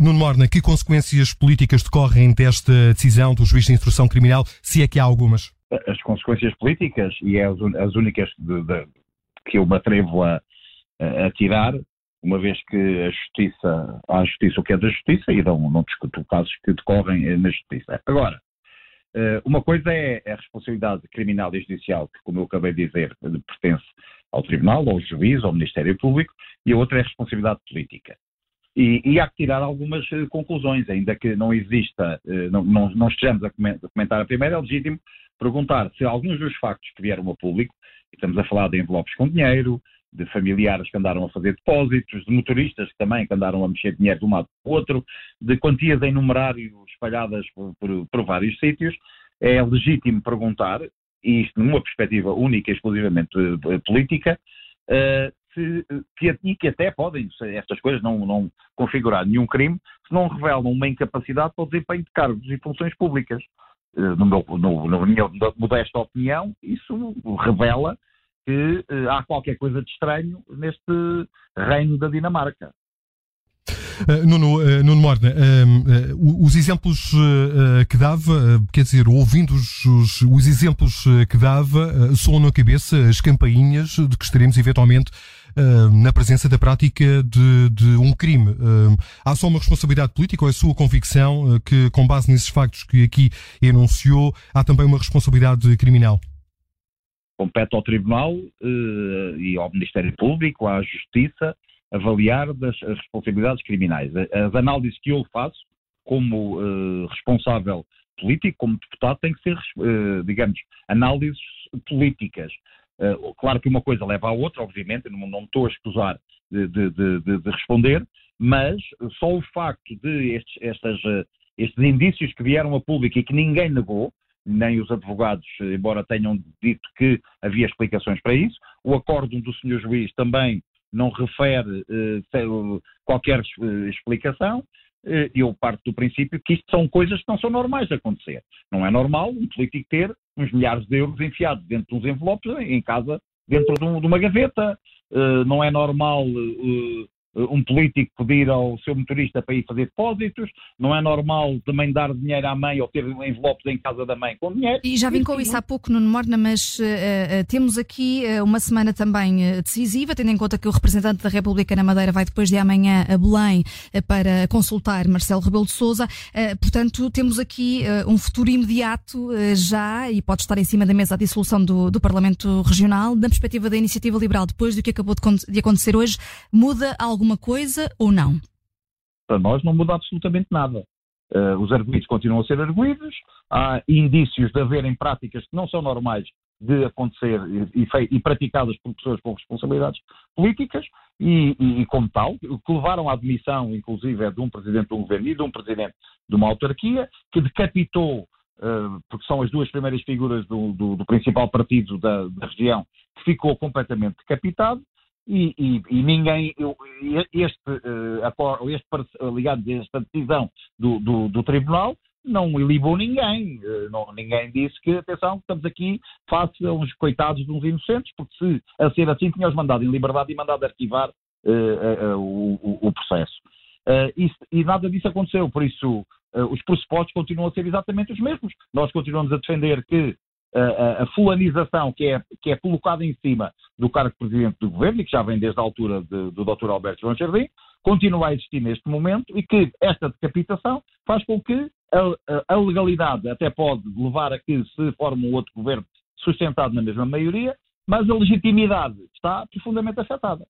Nuno Morna, que consequências políticas decorrem desta decisão do juiz de instrução criminal, se é que há algumas? As consequências políticas, e é as únicas de, de, que eu me atrevo a, a tirar, uma vez que a justiça, há a justiça o que é da justiça e não, não discuto casos que decorrem na justiça. Agora, eh, uma coisa é a responsabilidade criminal e judicial, que, como eu acabei de dizer, pertence ao Tribunal, ao Juiz, ao Ministério Público, e a outra é a responsabilidade política. E, e há que tirar algumas uh, conclusões, ainda que não exista, uh, não, não, não, estejamos a comentar a primeira, é legítimo perguntar se alguns dos factos que vieram a público, estamos a falar de envelopes com dinheiro, de familiares que andaram a fazer depósitos, de motoristas que também que andaram a mexer dinheiro de um lado para o outro, de quantias em numerário espalhadas por, por, por vários sítios, é legítimo perguntar, e isto numa perspectiva única e exclusivamente uh, política, uh, se, que, e que até podem, estas coisas não, não configurar nenhum crime, se não revelam uma incapacidade para o desempenho de cargos e funções públicas. Uh, no meu, no, na minha modesta opinião, isso revela que uh, há qualquer coisa de estranho neste reino da Dinamarca. Uh, Nuno, uh, Nuno Morna, uh, os exemplos que dava, quer dizer, ouvindo os, os, os exemplos que dava, soam na cabeça as campainhas de que estaremos eventualmente na presença da prática de, de um crime. há só uma responsabilidade política ou é sua convicção que, com base nesses factos que aqui enunciou, há também uma responsabilidade criminal? Compete ao Tribunal uh, e ao Ministério Público, à Justiça, avaliar das, as responsabilidades criminais. As análises que eu faço, como uh, responsável político, como deputado, têm que ser, uh, digamos, análises políticas. Claro que uma coisa leva à outra, obviamente, não, não estou a escusar de, de, de, de, responder, mas só o facto de estes, estas, estes indícios que vieram a público e que ninguém negou, nem os advogados, embora tenham dito que havia explicações para isso. O acórdão do senhor juiz também não refere uh, qualquer uh, explicação. Uh, eu parto do princípio que isto são coisas que não são normais de acontecer. Não é normal um político ter uns milhares de euros enfiados dentro de uns envelopes em casa, dentro de, um, de uma gaveta. não é normal eh, um político pedir ao seu motorista para ir fazer depósitos, não é normal também dar dinheiro à mãe ou ter envelopes em casa da mãe com dinheiro. E já vim com isso há pouco, Nuno Morna, mas uh, uh, temos aqui uh, uma semana também decisiva, tendo em conta que o representante da República na Madeira vai depois de amanhã a Belém para consultar Marcelo Rebelo de Sousa. portanto, temos aqui um futuro imediato já e pode estar em cima da mesa a dissolução do, do Parlamento Regional. Da perspectiva da Iniciativa Liberal, depois do que acabou de, de acontecer hoje, muda algo alguma coisa ou não? Para nós não muda absolutamente nada. Uh, os arguídos continuam a ser arguídos, há indícios de haverem práticas que não são normais de acontecer e, e, e praticadas por pessoas com responsabilidades políticas e, e, como tal, que levaram à admissão, inclusive, é de um presidente de um governo e de um presidente de uma autarquia, que decapitou, uh, porque são as duas primeiras figuras do, do, do principal partido da, da, região, que ficou completamente decapitado, e, e, e ninguém, este, uh, este ligado a esta decisão do, do, do Tribunal não ilibou ninguém. Uh, não, ninguém disse que, atenção, estamos aqui face a uns coitados de uns inocentes, porque se a ser assim tínhamos mandado em liberdade e mandado arquivar uh, o, o, processo. Isso, e nada disso aconteceu, por isso os pressupostos continuam a ser exatamente os mesmos. Nós continuamos a defender que a, a, fulanização que é, que é colocada em cima do cargo de presidente do governo, e que já vem desde a altura de, do Dr. Alberto João Jardim, continua a existir neste momento e que esta decapitação faz com que a, a, legalidade até pode levar a que se forme um outro governo sustentado na mesma maioria, mas a legitimidade está profundamente afetada.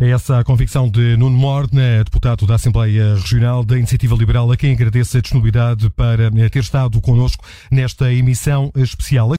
É essa a convicção de Nuno Morne, deputado da Assembleia Regional da Iniciativa Liberal, a quem agradeço a disponibilidade para ter estado connosco nesta emissão especial.